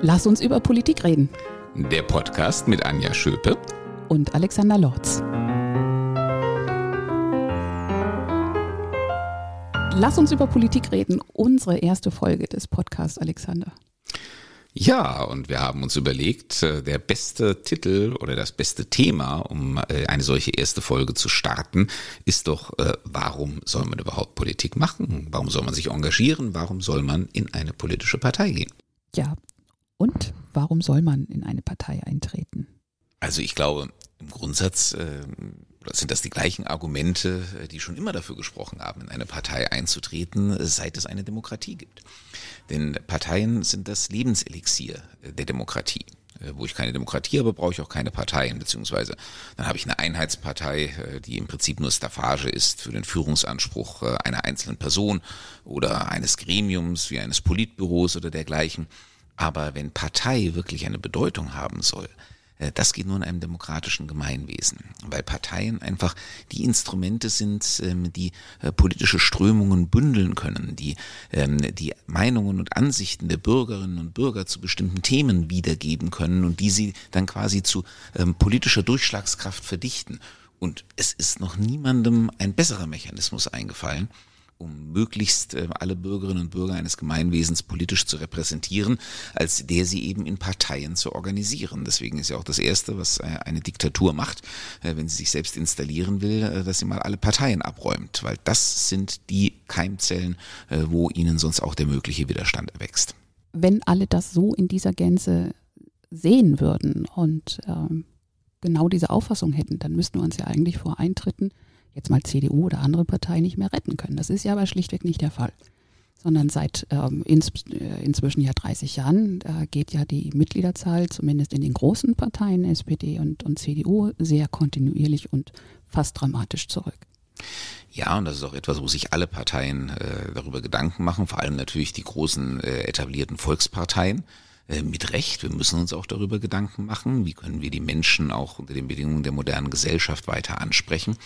Lass uns über Politik reden. Der Podcast mit Anja Schöpe und Alexander Lorz. Lass uns über Politik reden. Unsere erste Folge des Podcasts, Alexander. Ja, und wir haben uns überlegt, äh, der beste Titel oder das beste Thema, um äh, eine solche erste Folge zu starten, ist doch, äh, warum soll man überhaupt Politik machen? Warum soll man sich engagieren? Warum soll man in eine politische Partei gehen? Ja, und warum soll man in eine Partei eintreten? Also ich glaube, im Grundsatz äh, sind das die gleichen Argumente, die schon immer dafür gesprochen haben, in eine Partei einzutreten, seit es eine Demokratie gibt. Denn Parteien sind das Lebenselixier der Demokratie. Äh, wo ich keine Demokratie habe, brauche ich auch keine Parteien, beziehungsweise dann habe ich eine Einheitspartei, äh, die im Prinzip nur Staffage ist für den Führungsanspruch äh, einer einzelnen Person oder eines Gremiums wie eines Politbüros oder dergleichen. Aber wenn Partei wirklich eine Bedeutung haben soll, äh, das geht nur in einem demokratischen Gemeinwesen, weil Parteien einfach die Instrumente sind, ähm, die äh, politische Strömungen bündeln können, die ähm, die Meinungen und Ansichten der Bürgerinnen und Bürger zu bestimmten Themen wiedergeben können und die sie dann quasi zu ähm, politischer Durchschlagskraft verdichten. Und es ist noch niemandem ein besserer Mechanismus eingefallen, um möglichst äh, alle Bürgerinnen und Bürger eines Gemeinwesens politisch zu repräsentieren, als der sie eben in Parteien zu organisieren. Deswegen ist ja auch das Erste, was äh, eine Diktatur macht, äh, wenn sie sich selbst installieren will, dass sie mal alle Parteien abräumt, weil das sind die Keimzellen, wo ihnen sonst auch der mögliche Widerstand erwächst. Wenn alle das so in dieser Gänze sehen würden und ähm, genau diese Auffassung hätten, dann müssten wir uns ja eigentlich vor Eintritten jetzt mal CDU oder andere Parteien nicht mehr retten können. Das ist ja aber schlichtweg nicht der Fall. Sondern seit ähm, ins, äh, inzwischen ja 30 Jahren äh, geht ja die Mitgliederzahl, zumindest in den großen Parteien, SPD und, und CDU, sehr kontinuierlich und fast dramatisch zurück. Ja, und das ist auch etwas, wo sich alle Parteien äh, darüber Gedanken machen, vor allem natürlich die großen äh, etablierten Volksparteien. Äh, mit Recht. Wir müssen uns auch darüber Gedanken machen, wie können wir die Menschen auch unter den Bedingungen der modernen Gesellschaft weiter ansprechen.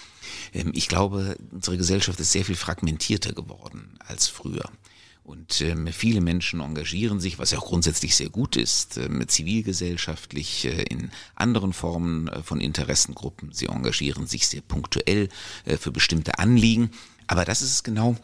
Ähm, ich glaube, unsere Gesellschaft ist sehr viel fragmentierter geworden als früher. Und ähm, viele Menschen engagieren sich, was ja auch grundsätzlich sehr gut ist, ähm, zivilgesellschaftlich, äh, in anderen Formen äh, von Interessengruppen. Sie engagieren sich sehr punktuell äh, für bestimmte Anliegen. Aber das ist es genau,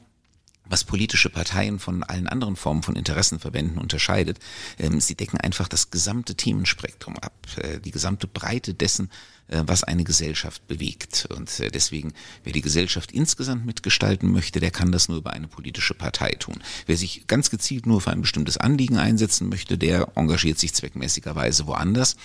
was politische Parteien von allen anderen Formen von Interessenverbänden unterscheidet. Ähm, sie decken einfach das gesamte Themenspektrum ab, äh, die gesamte Breite dessen, was eine Gesellschaft bewegt. Und äh, deswegen, wer die Gesellschaft insgesamt mitgestalten möchte, der kann das nur über eine politische Partei tun. Wer sich ganz gezielt nur für ein bestimmtes Anliegen einsetzen möchte, der engagiert sich zweckmäßigerweise woanders.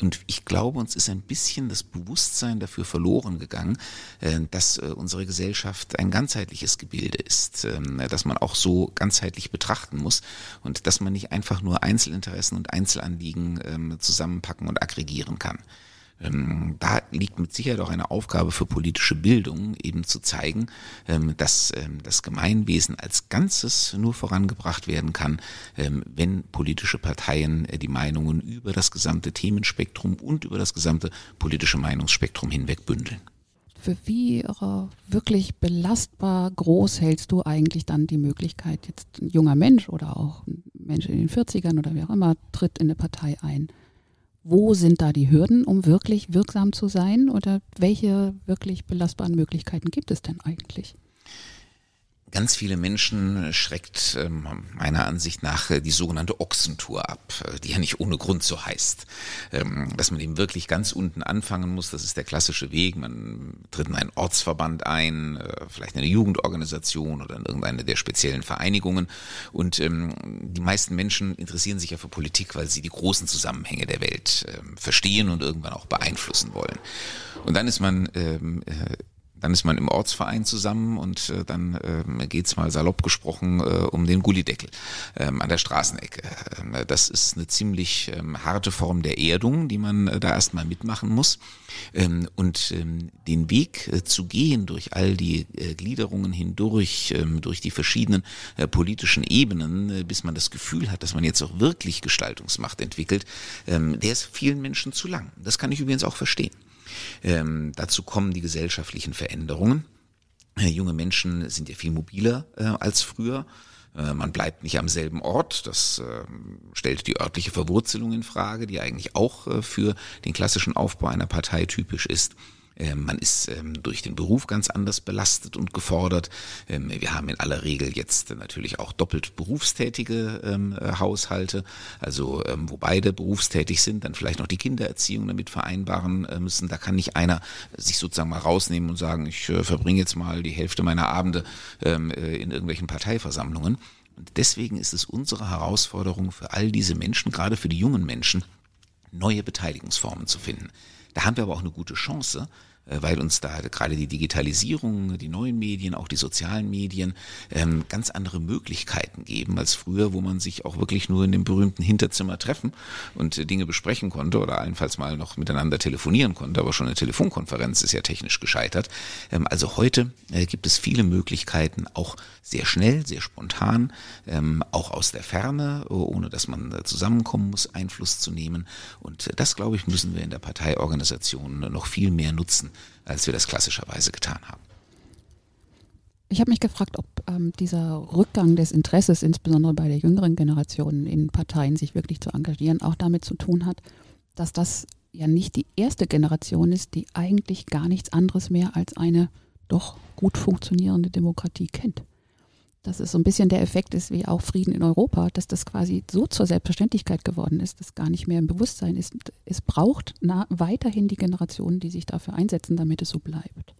Und ich glaube, uns ist ein bisschen das Bewusstsein dafür verloren gegangen, äh, dass unsere Gesellschaft ein ganzheitliches Gebilde ist, ähm, dass man auch so ganzheitlich betrachten muss und dass man nicht einfach nur Einzelinteressen und Einzelanliegen ähm, zusammenpacken und aggregieren kann. Ähm, da liegt mit Sicherheit auch eine Aufgabe für politische Bildung, eben zu zeigen, ähm, dass ähm, das Gemeinwesen als Ganzes nur vorangebracht werden kann, wenn politische Parteien äh, die Meinungen über das gesamte Themenspektrum und über das gesamte politische Meinungsspektrum hinweg bündeln. Für wie äh, wirklich belastbar groß hältst du eigentlich dann die Möglichkeit, jetzt ein junger Mensch oder auch ein Mensch in den 40ern oder wer auch immer tritt in eine Partei ein? Wo sind da die Hürden, um wirklich wirksam zu sein? Oder welche wirklich belastbaren Möglichkeiten gibt es denn eigentlich? Ganz viele Menschen schreckt ähm, meiner Ansicht nach äh, die sogenannte Ochsentour ab, äh, die ja nicht ohne Grund so heißt. Ähm, dass man eben wirklich ganz unten anfangen muss, das ist der klassische Weg. Man tritt in einen Ortsverband ein, äh, vielleicht in eine Jugendorganisation oder in irgendeine der speziellen Vereinigungen. Und ähm, die meisten Menschen interessieren sich ja für Politik, weil sie die großen Zusammenhänge der Welt verstehen und irgendwann auch beeinflussen wollen. Und dann ist man dann ist man im Ortsverein zusammen und äh, dann ähm, geht's mal salopp gesprochen äh, um den Gullideckel ähm, an der Straßenecke. Ähm, das ist eine ziemlich ähm, harte Form der Erdung, die man äh, da erstmal mitmachen muss. Ähm, und ähm, den Weg äh, zu gehen durch all die äh, Gliederungen hindurch, ähm, durch die verschiedenen äh, politischen Ebenen, äh, bis man das Gefühl hat, dass man jetzt auch wirklich Gestaltungsmacht entwickelt, ähm, der ist vielen Menschen zu lang. Das kann ich übrigens auch verstehen. Ähm, dazu kommen die gesellschaftlichen Veränderungen. Äh, junge Menschen sind ja viel mobiler äh, als früher. Äh, man bleibt nicht am selben Ort. Das äh, stellt die örtliche Verwurzelung in Frage, die eigentlich auch äh, für den klassischen Aufbau einer Partei typisch ist. Ähm, man ist ähm, durch den Beruf ganz anders belastet und gefordert. Ähm, wir haben in aller Regel jetzt natürlich auch doppelt berufstätige äh, Haushalte, also wo beide berufstätig sind, dann vielleicht noch die Kindererziehung damit vereinbaren äh, müssen. Da kann nicht einer sich sozusagen mal rausnehmen und sagen, ich äh, verbringe jetzt mal die Hälfte meiner Abende in irgendwelchen Parteiversammlungen. Und deswegen ist es unsere Herausforderung für all diese Menschen, gerade für die jungen Menschen, neue Beteiligungsformen zu finden. Da haben wir aber auch eine gute Chance, weil uns da gerade die Digitalisierung, die neuen Medien, auch die sozialen Medien ähm, ganz andere Möglichkeiten geben als früher, wo man sich auch wirklich nur in dem berühmten Hinterzimmer treffen und äh, Dinge besprechen konnte oder allenfalls mal noch miteinander telefonieren konnte, aber schon eine Telefonkonferenz ist ja technisch gescheitert. Ähm, also heute äh, gibt es viele Möglichkeiten, auch sehr schnell, sehr spontan, ähm, auch aus der Ferne, ohne dass man zusammenkommen muss, Einfluss zu nehmen. Und das, glaube ich, müssen wir in der Parteiorganisation noch viel mehr nutzen als wir das klassischerweise getan haben. Ich habe mich gefragt, ob ähm, dieser Rückgang des Interesses, insbesondere bei der jüngeren Generation in Parteien, sich wirklich zu engagieren, auch damit zu tun hat, dass das ja nicht die erste Generation ist, die eigentlich gar nichts anderes mehr als eine doch gut funktionierende Demokratie kennt. Dass es so ein bisschen der Effekt ist wie auch Frieden in Europa, dass das quasi so zur Selbstverständlichkeit geworden ist, dass gar nicht mehr im Bewusstsein ist. Es braucht weiterhin die Generationen, die sich dafür einsetzen, damit es so bleibt.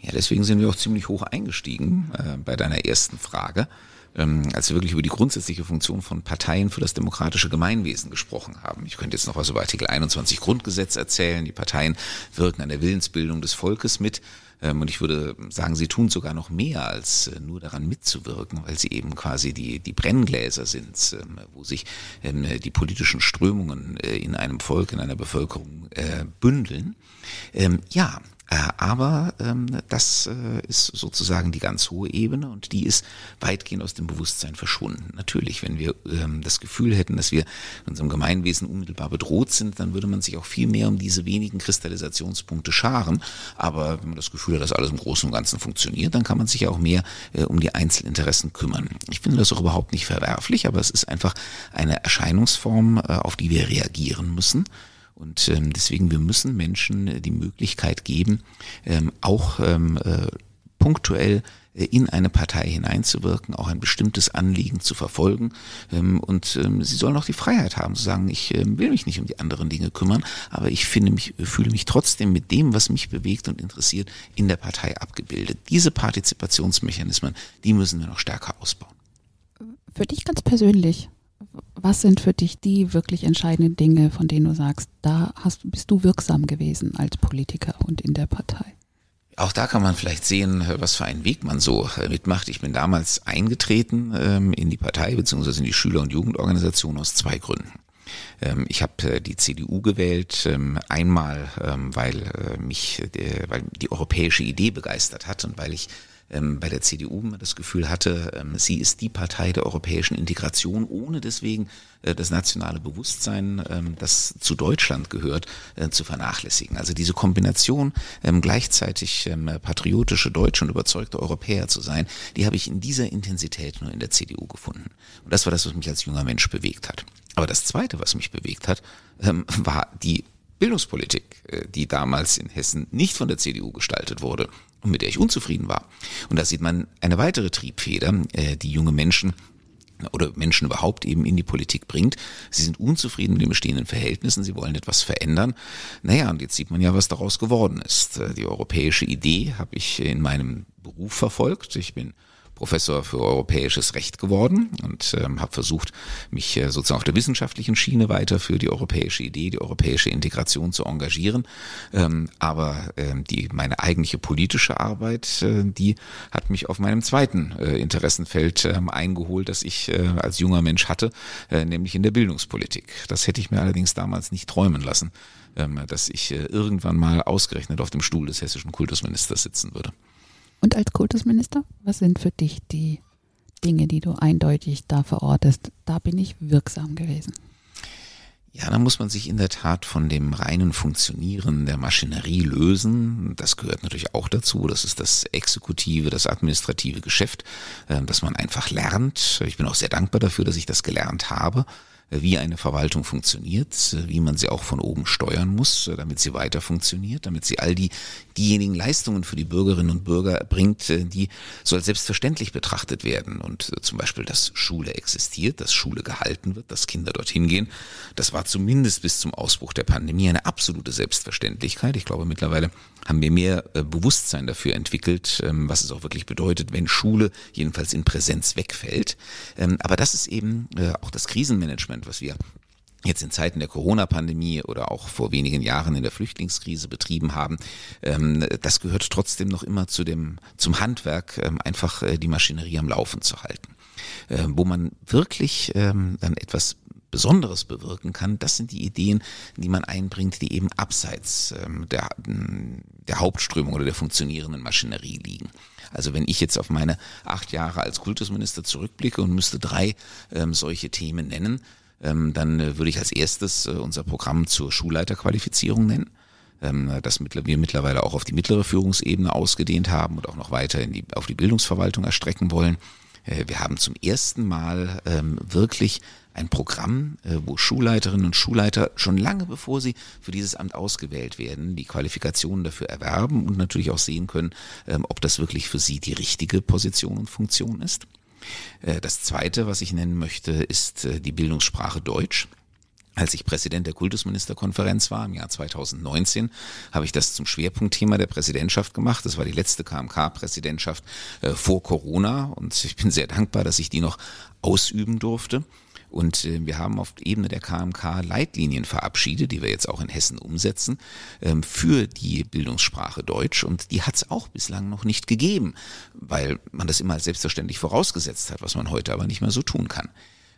Ja, deswegen sind wir auch ziemlich hoch eingestiegen äh, bei deiner ersten Frage, ähm, als wir wirklich über die grundsätzliche Funktion von Parteien für das demokratische Gemeinwesen gesprochen haben. Ich könnte jetzt noch was über Artikel 21 Grundgesetz erzählen. Die Parteien wirken an der Willensbildung des Volkes mit. Ähm, und ich würde sagen, sie tun sogar noch mehr, als äh, nur daran mitzuwirken, weil sie eben quasi die, die Brenngläser sind, ähm, wo sich ähm, die politischen Strömungen äh, in einem Volk, in einer Bevölkerung äh, bündeln. Ja, aber ähm, das äh, ist sozusagen die ganz hohe Ebene und die ist weitgehend aus dem Bewusstsein verschwunden. Natürlich, wenn wir ähm, das Gefühl hätten, dass wir in unserem Gemeinwesen unmittelbar bedroht sind, dann würde man sich auch viel mehr um diese wenigen Kristallisationspunkte scharen. Aber wenn man das Gefühl hat, dass alles im Großen und Ganzen funktioniert, dann kann man sich auch mehr äh, um die Einzelinteressen kümmern. Ich finde das auch überhaupt nicht verwerflich, aber es ist einfach eine Erscheinungsform, äh, auf die wir reagieren müssen. Und ähm, deswegen, wir müssen Menschen äh, die Möglichkeit geben, ähm, auch ähm, äh, punktuell äh, in eine Partei hineinzuwirken, auch ein bestimmtes Anliegen zu verfolgen. Ähm, und ähm, sie sollen auch die Freiheit haben zu sagen, ich ähm, will mich nicht um die anderen Dinge kümmern, aber ich finde mich, fühle mich trotzdem mit dem, was mich bewegt und interessiert, in der Partei abgebildet. Diese Partizipationsmechanismen, die müssen wir noch stärker ausbauen. Für dich ganz persönlich, was sind für dich die wirklich entscheidenden Dinge, von denen du sagst, da hast, bist du wirksam gewesen als Politiker und in der Partei? Auch da kann man vielleicht sehen, was für einen Weg man so äh, mitmacht. Ich bin damals eingetreten ähm, in die Partei bzw. in die Schüler- und Jugendorganisation aus zwei Gründen. Ähm, ich habe äh, die CDU gewählt, ähm, einmal weil äh, mich weil die europäische Idee begeistert hat und weil ich ähm, bei der CDU das Gefühl hatte, ähm, sie ist die Partei der europäischen Integration, ohne deswegen äh, das nationale Bewusstsein, ähm, das zu Deutschland gehört, äh, zu vernachlässigen. Also diese Kombination, ähm, gleichzeitig ähm, patriotische Deutsche und überzeugte Europäer zu sein, die habe ich in dieser Intensität nur in der CDU gefunden. Und das war das, was mich als junger Mensch bewegt hat. Aber das Zweite, was mich bewegt hat, ähm, war die Bildungspolitik, äh, die damals in Hessen nicht von der CDU gestaltet wurde und mit der ich unzufrieden war. Und da sieht man eine weitere Triebfeder, äh, die junge Menschen oder Menschen überhaupt eben in die Politik bringt. Sie sind unzufrieden mit den bestehenden Verhältnissen, sie wollen etwas verändern. Naja, und jetzt sieht man ja, was daraus geworden ist. Äh, die europäische Idee habe ich in meinem Beruf verfolgt. Ich bin Professor für europäisches Recht geworden und ähm, habe versucht, mich äh, sozusagen auf der wissenschaftlichen Schiene weiter für die europäische Idee, die europäische Integration zu engagieren. Ähm, aber ähm, die meine eigentliche politische Arbeit, äh, die hat mich auf meinem zweiten äh, Interessenfeld ähm, eingeholt, das ich äh, als junger Mensch hatte, äh, nämlich in der Bildungspolitik. Das hätte ich mir allerdings damals nicht träumen lassen, ähm, dass ich äh, irgendwann mal ausgerechnet auf dem Stuhl des hessischen Kultusministers sitzen würde. Und als Kultusminister, was sind für dich die Dinge, die du eindeutig da verortest? Da bin ich wirksam gewesen. Ja, da muss man sich in der Tat von dem reinen Funktionieren der Maschinerie lösen. Das gehört natürlich auch dazu. Das ist das exekutive, das administrative Geschäft, äh, dass man einfach lernt. Ich bin auch sehr dankbar dafür, dass ich das gelernt habe wie eine Verwaltung funktioniert, wie man sie auch von oben steuern muss, damit sie weiter funktioniert, damit sie all die diejenigen Leistungen für die Bürgerinnen und Bürger bringt, die so als selbstverständlich betrachtet werden. Und zum Beispiel, dass Schule existiert, dass Schule gehalten wird, dass Kinder dorthin gehen, das war zumindest bis zum Ausbruch der Pandemie eine absolute Selbstverständlichkeit. Ich glaube, mittlerweile haben wir mehr äh, Bewusstsein dafür entwickelt, ähm, was es auch wirklich bedeutet, wenn Schule jedenfalls in Präsenz wegfällt. Ähm, aber das ist eben äh, auch das Krisenmanagement, was wir jetzt in Zeiten der Corona-Pandemie oder auch vor wenigen Jahren in der Flüchtlingskrise betrieben haben, ähm, das gehört trotzdem noch immer zu dem, zum Handwerk, einfach äh, die Maschinerie am Laufen zu halten. Wo man wirklich dann etwas Besonderes bewirken kann, das sind die Ideen, die man einbringt, die eben abseits ähm, der, der Hauptströmung oder der funktionierenden Maschinerie liegen. Also wenn ich jetzt auf meine acht Jahre als Kultusminister zurückblicke und müsste drei ähm, solche Themen nennen, ähm, dann äh, würde ich als erstes äh, unser Programm zur Schulleiterqualifizierung nennen ähm, das wir mittlerweile auch auf die mittlere Führungsebene ausgedehnt haben und auch noch weiter in die, auf die Bildungsverwaltung erstrecken wollen. Äh, wir haben zum ersten Mal ähm, wirklich ein Programm, wo Schulleiterinnen und Schulleiter schon lange bevor sie für dieses Amt ausgewählt werden, die Qualifikationen dafür erwerben und natürlich auch sehen können, ähm, ob das wirklich für sie die richtige Position und Funktion ist. Äh, das Zweite, was ich nennen möchte, ist äh, die Bildungssprache Deutsch. Als ich Präsident der Kultusministerkonferenz war im Jahr 2019, habe ich das zum Schwerpunktthema der Präsidentschaft gemacht. Das war die letzte KMK-Präsidentschaft vor Corona und ich bin sehr dankbar, dass ich die noch ausüben durfte. Und äh, wir haben auf Ebene der KMK Leitlinien verabschiedet, die wir jetzt auch in Hessen umsetzen, ähm, für die Bildungssprache Deutsch. Und die hat es auch bislang noch nicht gegeben, weil man das immer als selbstverständlich vorausgesetzt hat, was man heute aber nicht mehr so tun kann.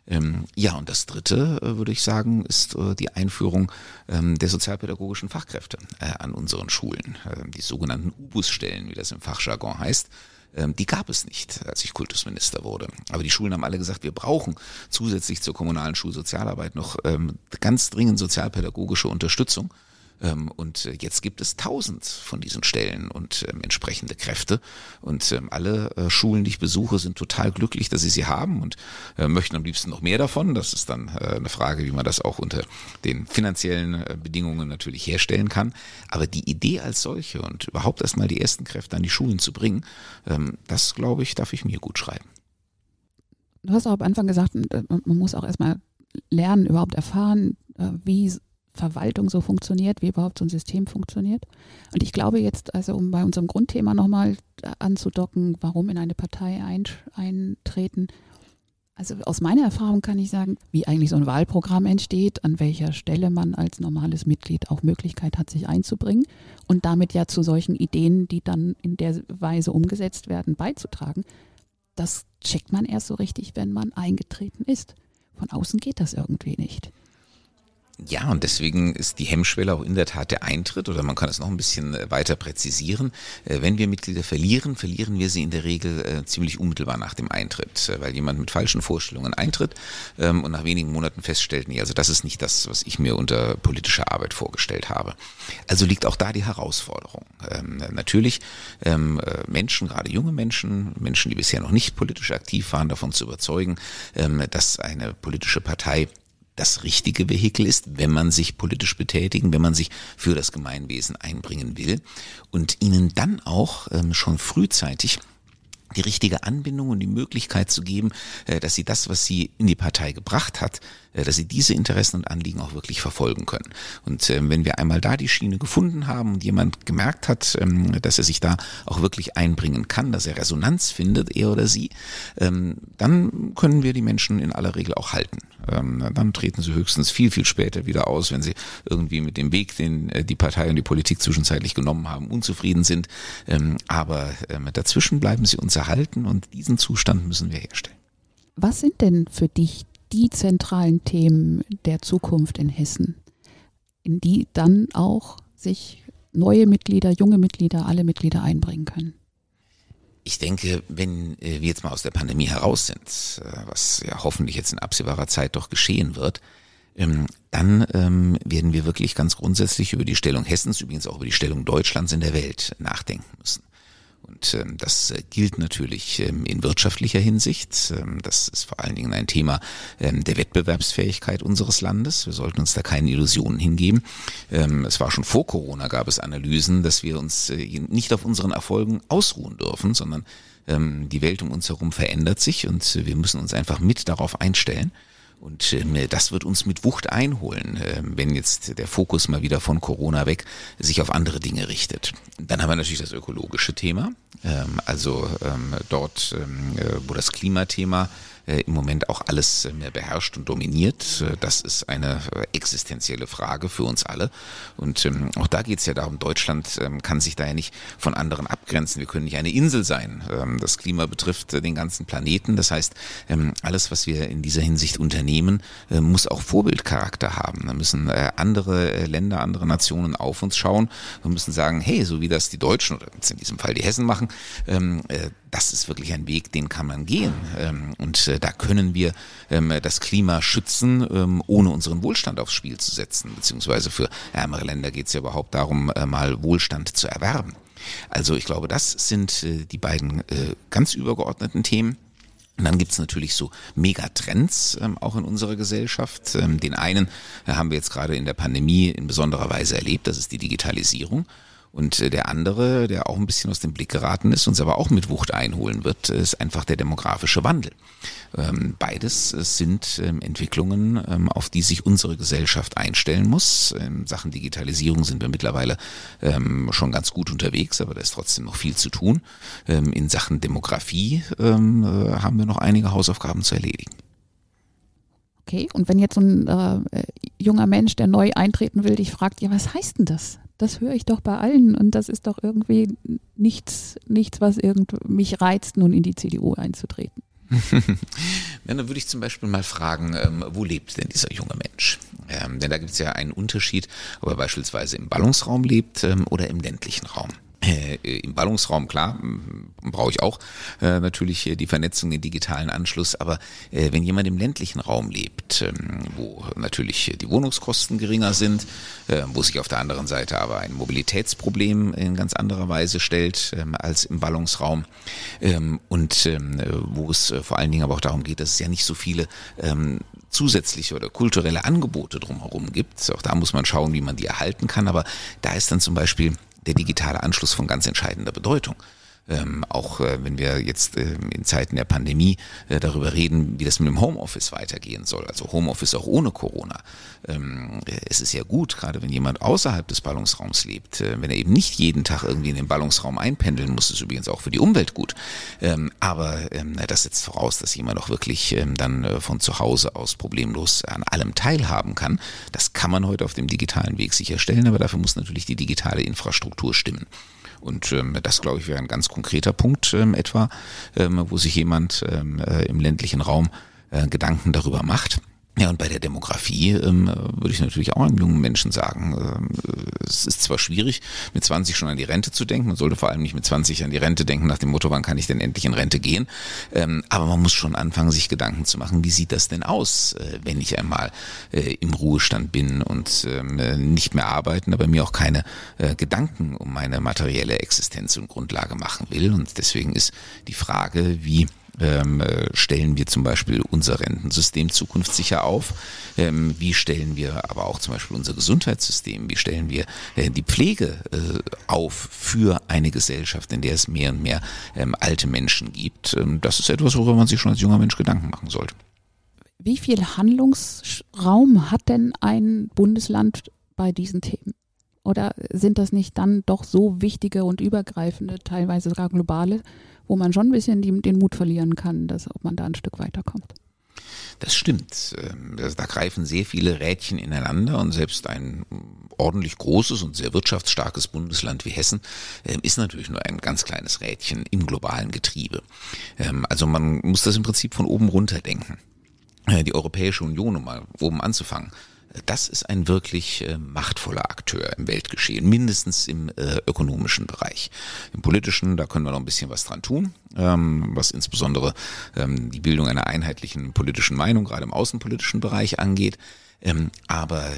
Ähm, ja, und das Dritte, äh, würde ich sagen, ist äh, die Einführung ähm, der sozialpädagogischen Fachkräfte äh, an unseren Schulen. Die sogenannten UBUS-Stellen, wie das im Fachjargon heißt. Ähm, die gab es nicht, als ich Kultusminister wurde. Aber die Schulen haben alle gesagt, wir brauchen zusätzlich zur kommunalen Schulsozialarbeit noch ähm, ganz dringend sozialpädagogische Unterstützung. Ähm, und äh, jetzt gibt es tausend von diesen Stellen und ähm, entsprechende Kräfte. Und ähm, alle äh, Schulen, die ich besuche, sind total glücklich, dass sie sie haben und äh, möchten am liebsten noch mehr davon. Das ist dann eine Frage, wie man das auch unter den finanziellen Bedingungen natürlich herstellen kann. Aber die Idee als solche und überhaupt erstmal die ersten Kräfte an die Schulen zu bringen, das glaube ich, darf ich mir gut schreiben. Du hast auch am Anfang gesagt, man muss auch erstmal lernen, überhaupt erfahren, wie Verwaltung so funktioniert, wie überhaupt so ein System funktioniert. Und ich glaube jetzt, also um bei unserem Grundthema nochmal anzudocken, warum in eine Partei eintreten. Also aus meiner Erfahrung kann ich sagen, wie eigentlich so ein Wahlprogramm entsteht, an welcher Stelle man als normales Mitglied auch Möglichkeit hat, sich einzubringen und damit ja zu solchen Ideen, die dann in der Weise umgesetzt werden, beizutragen. Das checkt man erst so richtig, wenn man eingetreten ist. Von außen geht das irgendwie nicht. Ja, und deswegen ist die Hemmschwelle auch in der Tat der Eintritt oder man kann es noch ein bisschen äh, weiter präzisieren. Äh, wenn wir Mitglieder verlieren, verlieren wir sie in der Regel äh, ziemlich unmittelbar nach dem Eintritt, weil jemand mit falschen Vorstellungen eintritt ähm, und nach wenigen Monaten feststellt, nee, also das ist nicht das, was ich mir unter politischer Arbeit vorgestellt habe. Also liegt auch da die Herausforderung. Ähm, natürlich ähm, Menschen, gerade junge Menschen, Menschen, die bisher noch nicht politisch aktiv waren, davon zu überzeugen, dass eine politische Partei das richtige Vehikel ist, wenn man sich politisch betätigen, wenn man sich für das Gemeinwesen einbringen will und ihnen dann auch ähm, schon frühzeitig die richtige Anbindung und die Möglichkeit zu geben, äh, dass sie das, was sie in die Partei gebracht hat, äh, dass sie diese Interessen und Anliegen auch wirklich verfolgen können. Und ähm, wenn wir einmal da die Schiene gefunden haben und jemand gemerkt hat, ähm, dass er sich da auch wirklich einbringen kann, dass er Resonanz findet, er oder sie, dann können wir die Menschen in aller Regel auch halten. Dann treten sie höchstens viel, viel später wieder aus, wenn sie irgendwie mit dem Weg, den äh, die Partei und die Politik zwischenzeitlich genommen haben, unzufrieden sind. Aber dazwischen bleiben sie uns erhalten und diesen Zustand müssen wir herstellen. Was sind denn für dich die zentralen Themen der Zukunft in Hessen, in die dann auch sich neue Mitglieder, junge Mitglieder, alle Mitglieder einbringen können. Ich denke, wenn äh, wir jetzt mal aus der Pandemie heraus sind, äh, was ja hoffentlich jetzt in absehbarer Zeit doch geschehen wird, ähm, dann ähm, werden wir wirklich ganz grundsätzlich über die Stellung Hessens, übrigens auch über die Stellung Deutschlands in der Welt nachdenken müssen. Und ähm, das äh, gilt natürlich ähm, in wirtschaftlicher Hinsicht. Ähm, das ist vor allen Dingen ein Thema ähm, der Wettbewerbsfähigkeit unseres Landes. Wir sollten uns da keine Illusionen hingeben. Ähm, es war schon vor Corona gab es Analysen, dass wir uns äh, nicht auf unseren Erfolgen ausruhen dürfen, sondern ähm, die Welt um uns herum verändert sich und wir müssen uns einfach mit darauf einstellen. Und ähm, das wird uns mit Wucht einholen, äh, wenn jetzt der Fokus mal wieder von Corona weg sich auf andere Dinge richtet. Dann haben wir natürlich das ökologische Thema. Ähm, also ähm, dort, ähm, äh, wo das Klimathema im Moment auch alles mehr beherrscht und dominiert. Äh, das ist eine äh, existenzielle Frage für uns alle. Und ähm, auch da geht es ja darum, Deutschland ähm, kann sich da ja nicht von anderen abgrenzen. Wir können nicht eine Insel sein. Ähm, das Klima betrifft den ganzen Planeten. Das heißt, alles, was wir in dieser Hinsicht unternehmen, muss auch Vorbildcharakter haben. Da müssen andere Länder, andere Nationen auf uns schauen und müssen sagen, hey, so wie das die Deutschen oder in diesem Fall die Hessen machen, das ist wirklich ein Weg, den kann man gehen. Und da können wir ähm, das Klima schützen, ähm, ohne unseren Wohlstand aufs Spiel zu setzen. Beziehungsweise für ärmere Länder geht es ja überhaupt darum, äh, mal Wohlstand zu erwerben. Also ich glaube, das sind äh, die beiden äh, ganz übergeordneten Themen. Und dann gibt's natürlich so Megatrends ähm, auch in unserer Gesellschaft. Ähm, den einen äh, haben wir jetzt gerade in der Pandemie in besonderer Weise erlebt, das ist die Digitalisierung. Und äh, der andere, der auch ein bisschen aus dem Blick geraten ist, uns aber auch mit Wucht einholen wird, ist einfach der demografische Wandel. Ähm, beides sind ähm, Entwicklungen, ähm, auf die sich unsere Gesellschaft einstellen muss. In Sachen Digitalisierung sind wir mittlerweile schon ganz gut unterwegs, aber da ist trotzdem noch viel zu tun. In Sachen Demografie äh, haben wir noch einige Hausaufgaben zu erledigen. Okay, und wenn jetzt so ein äh, junger Mensch, der neu eintreten will, dich fragt, ja, was heißt denn das? Das höre ich doch bei allen und das ist doch irgendwie nichts, nichts was irgend mich reizt, nun in die CDU einzutreten. ja, dann würde ich zum Beispiel mal fragen, ähm, wo lebt denn dieser junge Mensch? Ähm, denn da gibt es ja einen Unterschied, ob er beispielsweise im Ballungsraum lebt ähm, oder im ländlichen Raum. Äh, Im Ballungsraum, klar, brauche ich auch äh, natürlich die Vernetzung, den digitalen Anschluss. Aber äh, wenn jemand im ländlichen Raum lebt, ähm, wo natürlich die Wohnungskosten geringer sind, äh, wo sich auf der anderen Seite aber ein Mobilitätsproblem in ganz anderer Weise stellt ähm, als im Ballungsraum ähm, und ähm, wo es äh, vor allen Dingen aber auch darum geht, dass es ja nicht so viele ähm, zusätzliche oder kulturelle Angebote drumherum gibt. Auch da muss man schauen, wie man die erhalten kann. Aber da ist dann zum Beispiel der digitale Anschluss von ganz entscheidender Bedeutung. Ähm, auch äh, wenn wir jetzt äh, in Zeiten der Pandemie äh, darüber reden, wie das mit dem Homeoffice weitergehen soll, also Homeoffice auch ohne Corona. Ähm, es ist ja gut, gerade wenn jemand außerhalb des Ballungsraums lebt, äh, wenn er eben nicht jeden Tag irgendwie in den Ballungsraum einpendeln muss, ist übrigens auch für die Umwelt gut. Ähm, aber ähm, das setzt voraus, dass jemand auch wirklich ähm, dann äh, von zu Hause aus problemlos an allem teilhaben kann. Das kann man heute auf dem digitalen Weg sicherstellen, aber dafür muss natürlich die digitale Infrastruktur stimmen. Und ähm, das, glaube ich, wäre ein ganz konkreter Punkt ähm, etwa, ähm, wo sich jemand ähm, äh, im ländlichen Raum äh, Gedanken darüber macht. Ja, und bei der Demografie ähm, würde ich natürlich auch einem jungen Menschen sagen, ähm, es ist zwar schwierig, mit 20 schon an die Rente zu denken, man sollte vor allem nicht mit 20 an die Rente denken nach dem Motto, wann kann ich denn endlich in Rente gehen, ähm, aber man muss schon anfangen, sich Gedanken zu machen, wie sieht das denn aus, äh, wenn ich einmal äh, im Ruhestand bin und ähm, nicht mehr arbeiten, aber mir auch keine äh, Gedanken um meine materielle Existenz und Grundlage machen will. Und deswegen ist die Frage, wie ähm, äh, stellen wir zum Beispiel unser Rentensystem zukunftssicher auf? Ähm, wie stellen wir aber auch zum Beispiel unser Gesundheitssystem? Wie stellen wir äh, die Pflege äh, auf für eine Gesellschaft, in der es mehr und mehr ähm, alte Menschen gibt? Ähm, das ist etwas, worüber man sich schon als junger Mensch Gedanken machen sollte. Wie viel Handlungsraum hat denn ein Bundesland bei diesen Themen? Oder sind das nicht dann doch so wichtige und übergreifende, teilweise sogar globale wo man schon ein bisschen die, den Mut verlieren kann, dass ob man da ein Stück weiterkommt. Das stimmt. Ähm, da greifen sehr viele Rädchen ineinander und selbst ein ordentlich großes und sehr wirtschaftsstarkes Bundesland wie Hessen ähm, ist natürlich nur ein ganz kleines Rädchen im globalen Getriebe. Ähm, also man muss das im Prinzip von oben runter denken. Äh, die Europäische Union, um mal oben anzufangen, das ist ein wirklich äh, machtvoller Akteur im Weltgeschehen, mindestens im äh, ökonomischen Bereich. Im politischen, da können wir noch ein bisschen was dran tun, ähm, was insbesondere ähm, die Bildung einer einheitlichen politischen Meinung, gerade im außenpolitischen Bereich angeht. Ähm, aber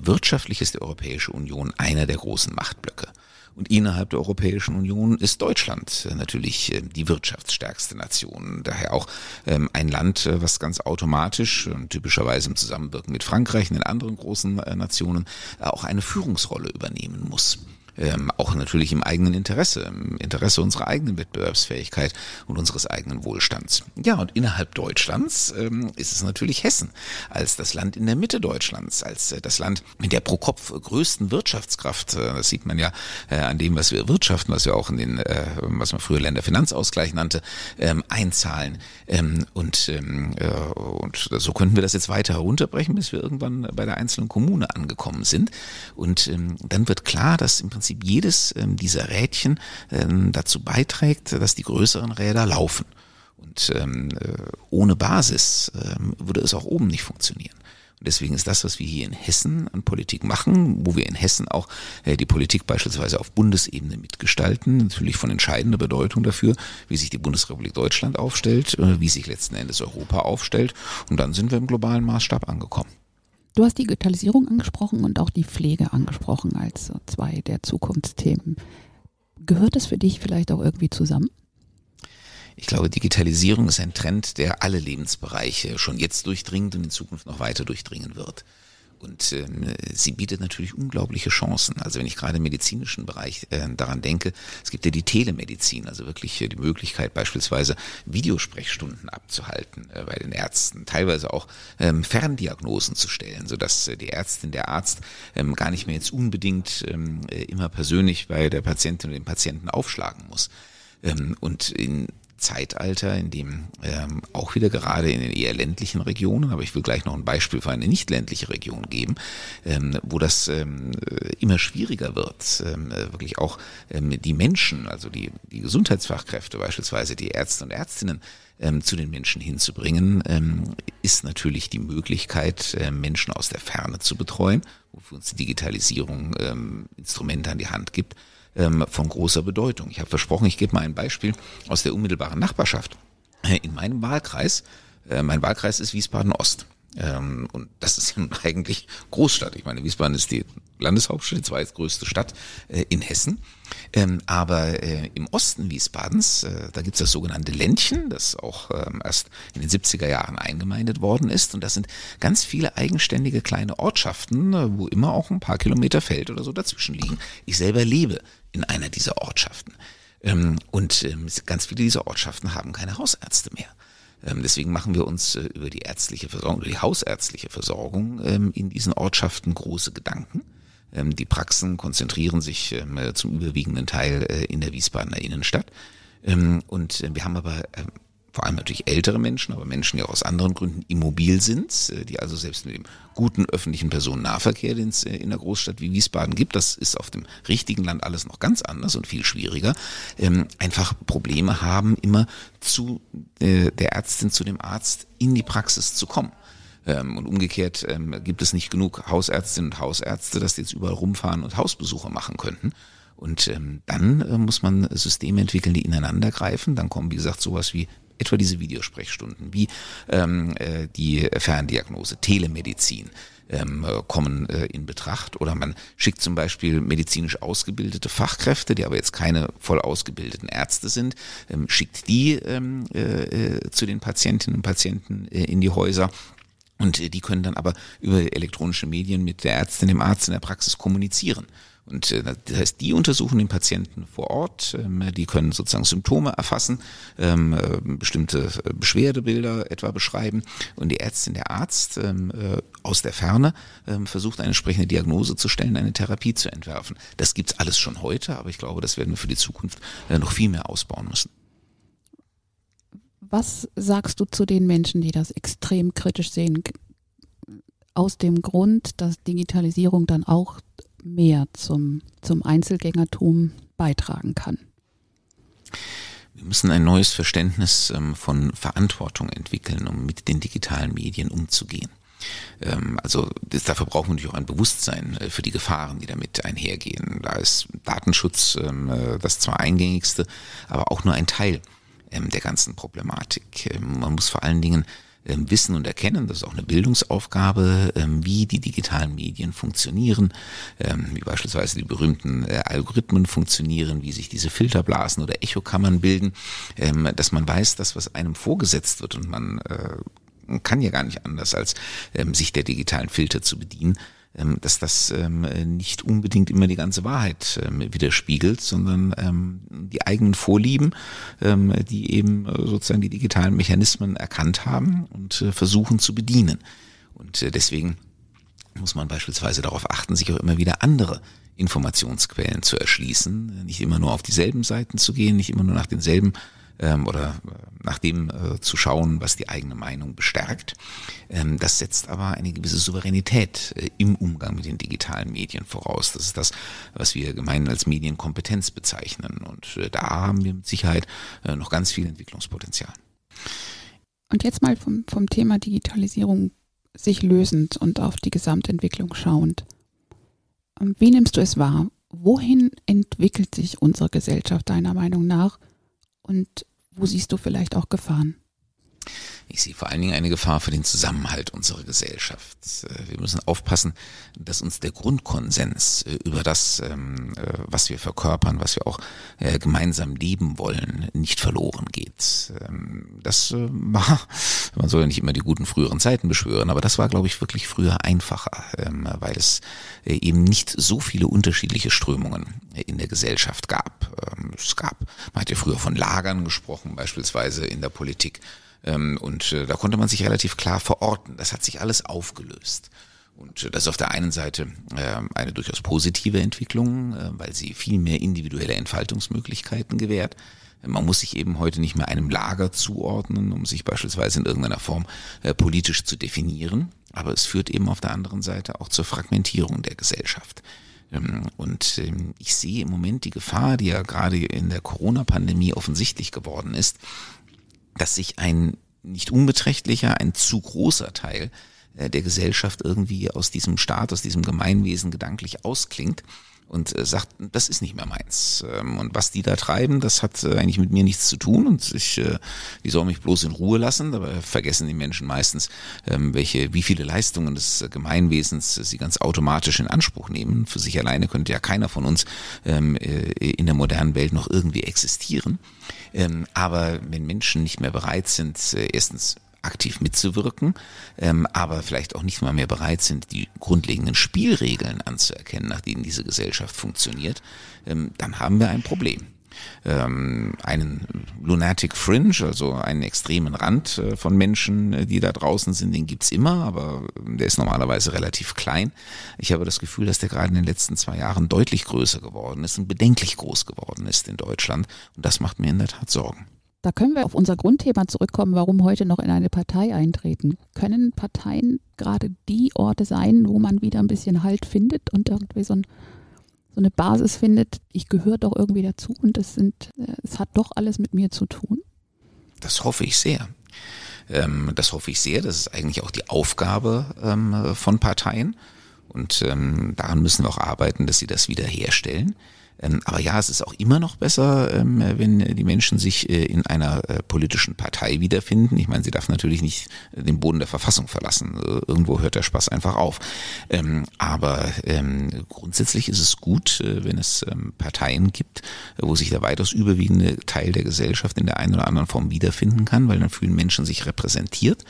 wirtschaftlich ist die Europäische Union einer der großen Machtblöcke. Und innerhalb der Europäischen Union ist Deutschland äh, natürlich äh, die wirtschaftsstärkste Nation. Daher auch ähm, ein Land, äh, was ganz automatisch, typischerweise im Zusammenwirken mit Frankreich und den anderen großen Nationen, auch eine Führungsrolle übernehmen muss ähm, auch natürlich im eigenen Interesse, im Interesse unserer eigenen Wettbewerbsfähigkeit und unseres eigenen Wohlstands. Ja, und innerhalb Deutschlands ähm, ist es natürlich Hessen als das Land in der Mitte Deutschlands, als äh, das Land mit der pro Kopf größten Wirtschaftskraft. Äh, das sieht man ja äh, an dem, was wir wirtschaften, was wir auch in den, äh, was man früher Länderfinanzausgleich nannte, ähm, einzahlen. Ähm, und, ähm, äh, und so könnten wir das jetzt weiter herunterbrechen, bis wir irgendwann bei der einzelnen Kommune angekommen sind. Und ähm, dann wird klar, dass im Prinzip Prinzip jedes ähm, dieser Rädchen ähm, dazu beiträgt, dass die größeren Räder laufen. Und ähm, äh, ohne Basis würde es auch oben nicht funktionieren. Und deswegen ist das, was wir hier in Hessen an Politik machen, wo wir in Hessen auch äh, die Politik beispielsweise auf Bundesebene mitgestalten, natürlich von entscheidender Bedeutung dafür, wie sich die Bundesrepublik Deutschland aufstellt, äh, wie sich letzten Endes Europa aufstellt. Und dann sind wir im globalen Maßstab angekommen. Du hast Digitalisierung angesprochen und auch die Pflege angesprochen als zwei der Zukunftsthemen. Gehört das für dich vielleicht auch irgendwie zusammen? Ich glaube, Digitalisierung ist ein Trend, der alle Lebensbereiche schon jetzt durchdringt und in Zukunft noch weiter durchdringen wird. Und ähm, sie bietet natürlich unglaubliche Chancen. Also wenn ich gerade im medizinischen Bereich äh, daran denke, es gibt ja die Telemedizin, also wirklich äh, die Möglichkeit beispielsweise Videosprechstunden abzuhalten äh, bei den Ärzten, teilweise auch ähm, Ferndiagnosen zu stellen, sodass äh, die Ärztin, der Arzt ähm, gar nicht mehr jetzt unbedingt ähm, äh, immer persönlich bei der Patientin oder dem Patienten aufschlagen muss. Ähm, und in Zeitalter, in dem ähm, auch wieder gerade in den eher ländlichen Regionen, aber ich will gleich noch ein Beispiel für eine nicht ländliche Region geben, ähm, wo das ähm, immer schwieriger wird, ähm, wirklich auch ähm, die Menschen, also die, die Gesundheitsfachkräfte, beispielsweise die Ärzte und Ärztinnen, ähm, zu den Menschen hinzubringen, ähm, ist natürlich die Möglichkeit, äh, Menschen aus der Ferne zu betreuen, wofür uns die Digitalisierung ähm, Instrumente an die Hand gibt ähm, von großer Bedeutung. Ich habe versprochen, ich gebe mal ein Beispiel aus der unmittelbaren Nachbarschaft. Äh, in meinem Wahlkreis, äh, mein Wahlkreis ist Wiesbaden-Ost. Ähm, und das ist ja eigentlich Großstadt. Ich meine, Wiesbaden ist die Landeshauptstadt, die zweitgrößte Stadt äh, in Hessen. Ähm, aber äh, im Osten Wiesbadens, äh, da gibt's das sogenannte Ländchen, das auch ähm, erst in den 70er Jahren eingemeindet worden ist. Und das sind ganz viele eigenständige kleine Ortschaften, äh, wo immer auch ein paar Kilometer Feld oder so dazwischen liegen. Ich selber lebe in einer dieser Ortschaften. Ähm, und ähm, ganz viele dieser Ortschaften haben keine Hausärzte mehr. Ähm, deswegen machen wir uns äh, über die ärztliche Versorgung, über die hausärztliche Versorgung in diesen Ortschaften große Gedanken. Die Praxen konzentrieren sich zum überwiegenden Teil äh, in der Wiesbadener Innenstadt. Und wir haben aber vor allem natürlich ältere Menschen, aber Menschen, die auch aus anderen Gründen immobil sind, äh, die also selbst mit dem guten öffentlichen Personennahverkehr, den es äh, in einer Großstadt wie Wiesbaden gibt, das ist auf dem richtigen Land alles noch ganz anders und viel schwieriger, ähm, einfach Probleme haben, immer zu äh, der Ärztin, zu dem Arzt in die Praxis zu kommen. Ähm, und umgekehrt ähm, gibt es nicht genug Hausärztinnen und Hausärzte, dass die jetzt überall rumfahren und Hausbesuche machen könnten. Und ähm, dann äh, muss man Systeme entwickeln, die ineinander greifen. Dann kommen, wie gesagt, sowas wie etwa diese Videosprechstunden, wie ähm, äh, die Ferndiagnose, Telemedizin ähm, äh, kommen äh, in Betracht. Oder man schickt zum Beispiel medizinisch ausgebildete Fachkräfte, die aber jetzt keine voll ausgebildeten Ärzte sind, ähm, schickt die ähm, äh, äh zu den Patientinnen und Patienten in die Häuser. Und die können dann aber über elektronische Medien mit der Ärztin, dem Arzt in der Praxis kommunizieren. Und äh, das heißt, die untersuchen den Patienten vor Ort, ähm, die können sozusagen Symptome erfassen, ähm, äh, bestimmte äh, Beschwerdebilder etwa beschreiben und die Ärztin, der Arzt ähm, aus der Ferne versucht eine entsprechende Diagnose zu stellen, eine Therapie zu entwerfen. Das gibt's alles schon heute, aber ich glaube, das werden wir für die Zukunft noch viel mehr ausbauen müssen. Was sagst du zu den Menschen, die das extrem kritisch sehen? Aus dem Grund, dass Digitalisierung dann auch mehr zum, zum Einzelgängertum beitragen kann. Wir müssen ein neues Verständnis ähm, von Verantwortung entwickeln, um mit den digitalen Medien umzugehen. Ähm, also das, dafür brauchen wir natürlich auch ein Bewusstsein äh, für die Gefahren, die damit einhergehen. Da ist Datenschutz ähm, äh, das zwar eingängigste, aber auch nur ein Teil der ganzen Problematik. Man muss vor allen Dingen wissen und erkennen, das ist auch eine Bildungsaufgabe, ähm, wie die digitalen Medien funktionieren, ähm, wie beispielsweise die berühmten äh, Algorithmen funktionieren, wie sich diese Filterblasen oder Echokammern bilden, ähm, dass man weiß, dass was einem vorgesetzt wird und man äh, kann ja gar nicht anders, als ähm, sich der digitalen Filter zu bedienen, ähm, dass das ähm, nicht unbedingt immer die ganze Wahrheit ähm, widerspiegelt, sondern die eigenen Vorlieben, die eben äh, sozusagen die digitalen Mechanismen erkannt haben und äh, versuchen zu bedienen. Und äh, deswegen muss man beispielsweise darauf achten, sich auch immer wieder andere Informationsquellen zu erschließen, nicht immer nur auf dieselben Seiten zu gehen, nicht immer nur nach denselben ähm, oder äh, nach dem äh, zu schauen, was die eigene Meinung bestärkt. Ähm, das setzt aber eine gewisse Souveränität äh, im Umgang mit den digitalen Medien voraus. Das ist das, was wir gemeinhin als Medienkompetenz bezeichnen. Und äh, da haben wir mit Sicherheit äh, noch ganz viel Entwicklungspotenzial. Und jetzt mal vom, vom Thema Digitalisierung sich lösend und auf die Gesamtentwicklung schauend. Ähm, wie nimmst du es wahr? Wohin entwickelt sich unsere Gesellschaft deiner Meinung nach? Und wo siehst du vielleicht auch Gefahren? Ich sehe vor allen Dingen eine Gefahr für den Zusammenhalt unserer Gesellschaft. Äh, wir müssen aufpassen, dass uns der Grundkonsens äh, über das, ähm, äh, was wir verkörpern, was wir auch gemeinsam leben wollen, nicht verloren geht. Ähm, das war, man soll ja nicht immer die guten früheren Zeiten beschwören, aber das war, glaube ich, wirklich früher einfacher, ähm, weil es eben nicht so viele unterschiedliche Strömungen in der Gesellschaft gab. Es gab, man hat ja früher von Lagern gesprochen, beispielsweise in der Politik. Ähm, und äh, da konnte man sich relativ klar verorten. Das hat sich alles aufgelöst. Und äh, das ist auf der einen Seite äh, eine durchaus positive Entwicklung, weil sie viel mehr individuelle Entfaltungsmöglichkeiten gewährt. Man muss sich eben heute nicht mehr einem Lager zuordnen, um sich beispielsweise in irgendeiner Form politisch zu definieren. Aber es führt eben auf der anderen Seite auch zur Fragmentierung der Gesellschaft. Ähm, und ähm, ich sehe im Moment die Gefahr, die ja gerade in der Corona-Pandemie offensichtlich geworden ist, dass sich ein nicht unbeträchtlicher, ein zu großer Teil äh, der Gesellschaft irgendwie aus diesem Staat, aus diesem Gemeinwesen gedanklich ausklingt und äh, sagt, das ist nicht mehr meins. Ähm, und was die da treiben, das hat äh, eigentlich mit mir nichts zu tun und ich, äh, die sollen mich bloß in Ruhe lassen. Dabei vergessen die Menschen meistens, ähm, welche, wie viele Leistungen des Gemeinwesens sie ganz automatisch in Anspruch nehmen. Für sich alleine könnte ja keiner von uns ähm, in der modernen Welt noch irgendwie existieren. Aber wenn Menschen nicht mehr bereit sind, erstens aktiv mitzuwirken, ähm, aber vielleicht auch nicht mal mehr bereit sind, die grundlegenden Spielregeln anzuerkennen, nach denen diese Gesellschaft funktioniert, ähm, dann haben wir ein Problem. Ähm, einen Lunatic Fringe, also einen extremen Rand äh, von Menschen, äh, die da draußen sind, den gibt's immer, aber der ist normalerweise relativ klein. Ich habe das Gefühl, dass der gerade in den letzten zwei Jahren deutlich größer geworden ist und bedenklich groß geworden ist in Deutschland. Und das macht mir in der Tat Sorgen. Da können wir auf unser Grundthema zurückkommen, warum heute noch in eine Partei eintreten. Können Parteien gerade die Orte sein, wo man wieder ein bisschen Halt findet und irgendwie so, ein, so eine Basis findet, ich gehöre doch irgendwie dazu und es, äh, hat doch alles mit mir zu tun? Das hoffe ich sehr. Ähm, das hoffe ich sehr. Das ist eigentlich auch die Aufgabe ähm, von Parteien. Und ähm, daran müssen wir auch arbeiten, dass sie das wieder herstellen. Ähm, aber ja, es ist auch immer noch besser, ähm, wenn die Menschen sich äh, in einer äh, politischen Partei wiederfinden. Ich meine, sie darf natürlich nicht den Boden der Verfassung verlassen. Äh, irgendwo hört der Spaß einfach auf. Ähm, aber grundsätzlich ist es gut, wenn es Parteien gibt, wo sich der weitaus überwiegende Teil der Gesellschaft in der einen oder anderen Form wiederfinden kann, weil dann fühlen Menschen sich repräsentiert.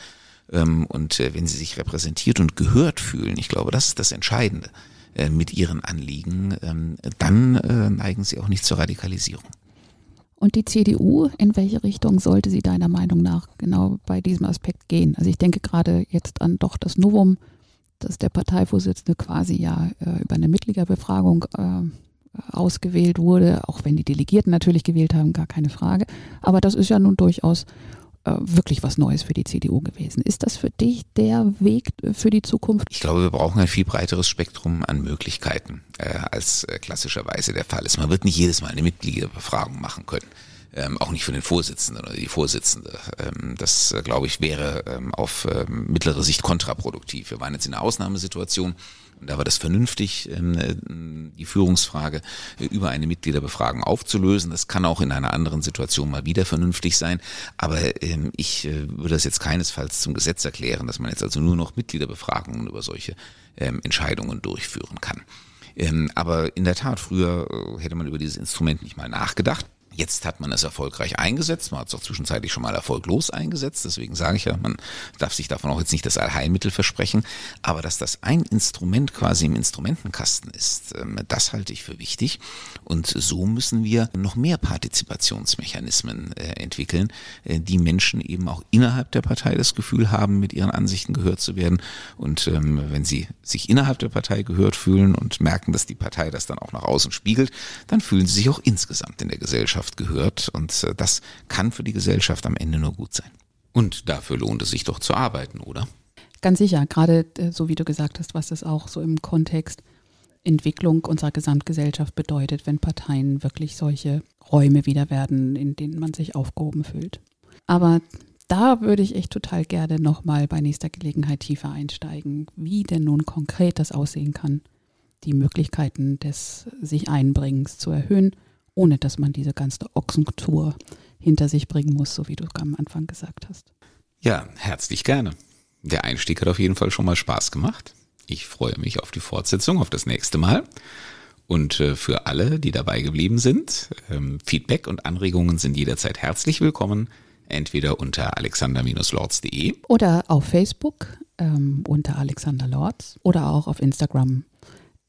Und wenn sie sich repräsentiert und gehört fühlen, ich glaube, das ist das Entscheidende äh, mit ihren Anliegen, ähm, dann äh, neigen sie auch nicht zur Radikalisierung. Und die CDU, in welche Richtung sollte sie deiner Meinung nach genau bei diesem Aspekt gehen? Also ich denke gerade jetzt an doch das Novum, dass der Parteivorsitzende quasi ja äh, über eine Mitgliederbefragung äh, ausgewählt wurde, auch wenn die Delegierten natürlich gewählt haben, gar keine Frage. Aber das ist ja nun durchaus äh, wirklich was Neues für die CDU gewesen. Ist das für dich der Weg für die Zukunft? Ich glaube, wir brauchen ein viel breiteres Spektrum an Möglichkeiten, äh, als äh, klassischerweise der Fall ist. Man wird nicht jedes Mal eine Mitgliederbefragung machen können. Ähm, auch nicht für den Vorsitzenden oder die Vorsitzende. Ähm, das, äh, glaube ich, wäre ähm, auf ähm, mittlere Sicht kontraproduktiv. Wir waren jetzt in einer Ausnahmesituation da war das vernünftig, ähm, äh, die Führungsfrage äh, über eine Mitgliederbefragung aufzulösen. Das kann auch in einer anderen Situation mal wieder vernünftig sein. Aber ähm, ich äh, würde das jetzt keinesfalls zum Gesetz erklären, dass man jetzt also nur noch Mitgliederbefragungen über solche ähm, Entscheidungen durchführen kann. aber in der Tat, früher hätte man über dieses Instrument nicht mal nachgedacht. Jetzt hat man es erfolgreich eingesetzt, man hat es auch zwischenzeitlich schon mal erfolglos eingesetzt, deswegen sage ich ja, man darf sich davon auch jetzt nicht das Allheilmittel versprechen, aber dass das ein Instrument quasi im Instrumentenkasten ist, ähm, das halte ich für wichtig. Und so müssen wir noch mehr Partizipationsmechanismen äh, entwickeln, äh, die Menschen eben auch innerhalb der Partei das Gefühl haben, mit ihren Ansichten gehört zu werden. Und ähm, wenn sie sich innerhalb der Partei gehört fühlen und merken, dass die Partei das dann auch nach außen spiegelt, dann fühlen sie sich auch insgesamt in der Gesellschaft Gesellschaft gehört und äh, das kann für die Gesellschaft am Ende nur gut sein. Und dafür lohnt es sich doch zu arbeiten, oder? Ganz sicher, gerade äh, so wie du gesagt hast, was das auch so im Kontext Entwicklung unserer Gesamtgesellschaft bedeutet, wenn Parteien wirklich solche Räume wieder werden, in denen man sich aufgehoben fühlt. Aber da würde ich echt total gerne nochmal bei nächster Gelegenheit tiefer einsteigen, wie denn nun konkret das aussehen kann, die Möglichkeiten des sich Einbringens zu erhöhen ohne dass man diese ganze Ochsentour hinter sich bringen muss, so wie du am Anfang gesagt hast. Ja, herzlich gerne. Der Einstieg hat auf jeden Fall schon mal Spaß gemacht. Ich freue mich auf die Fortsetzung, auf das nächste Mal. Und äh, für alle, die dabei geblieben sind, ähm, Feedback und Anregungen sind jederzeit herzlich willkommen. Entweder unter alexander-lords.de oder auf Facebook ähm, unter Alexander Lords oder auch auf Instagram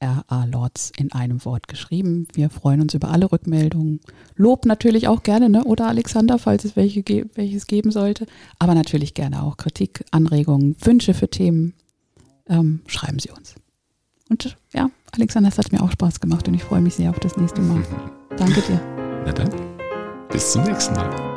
RA Lords in einem Wort geschrieben. Wir freuen uns über alle Rückmeldungen. Lob natürlich auch gerne, ne? oder Alexander, falls es welche welches geben sollte. Aber natürlich gerne auch Kritik, Anregungen, Wünsche für Themen. Ähm, schreiben Sie uns. Und ja, Alexander, es hat mir auch Spaß gemacht und ich freue mich sehr auf das nächste Mal. Danke dir. Na dann, bis zum nächsten Mal.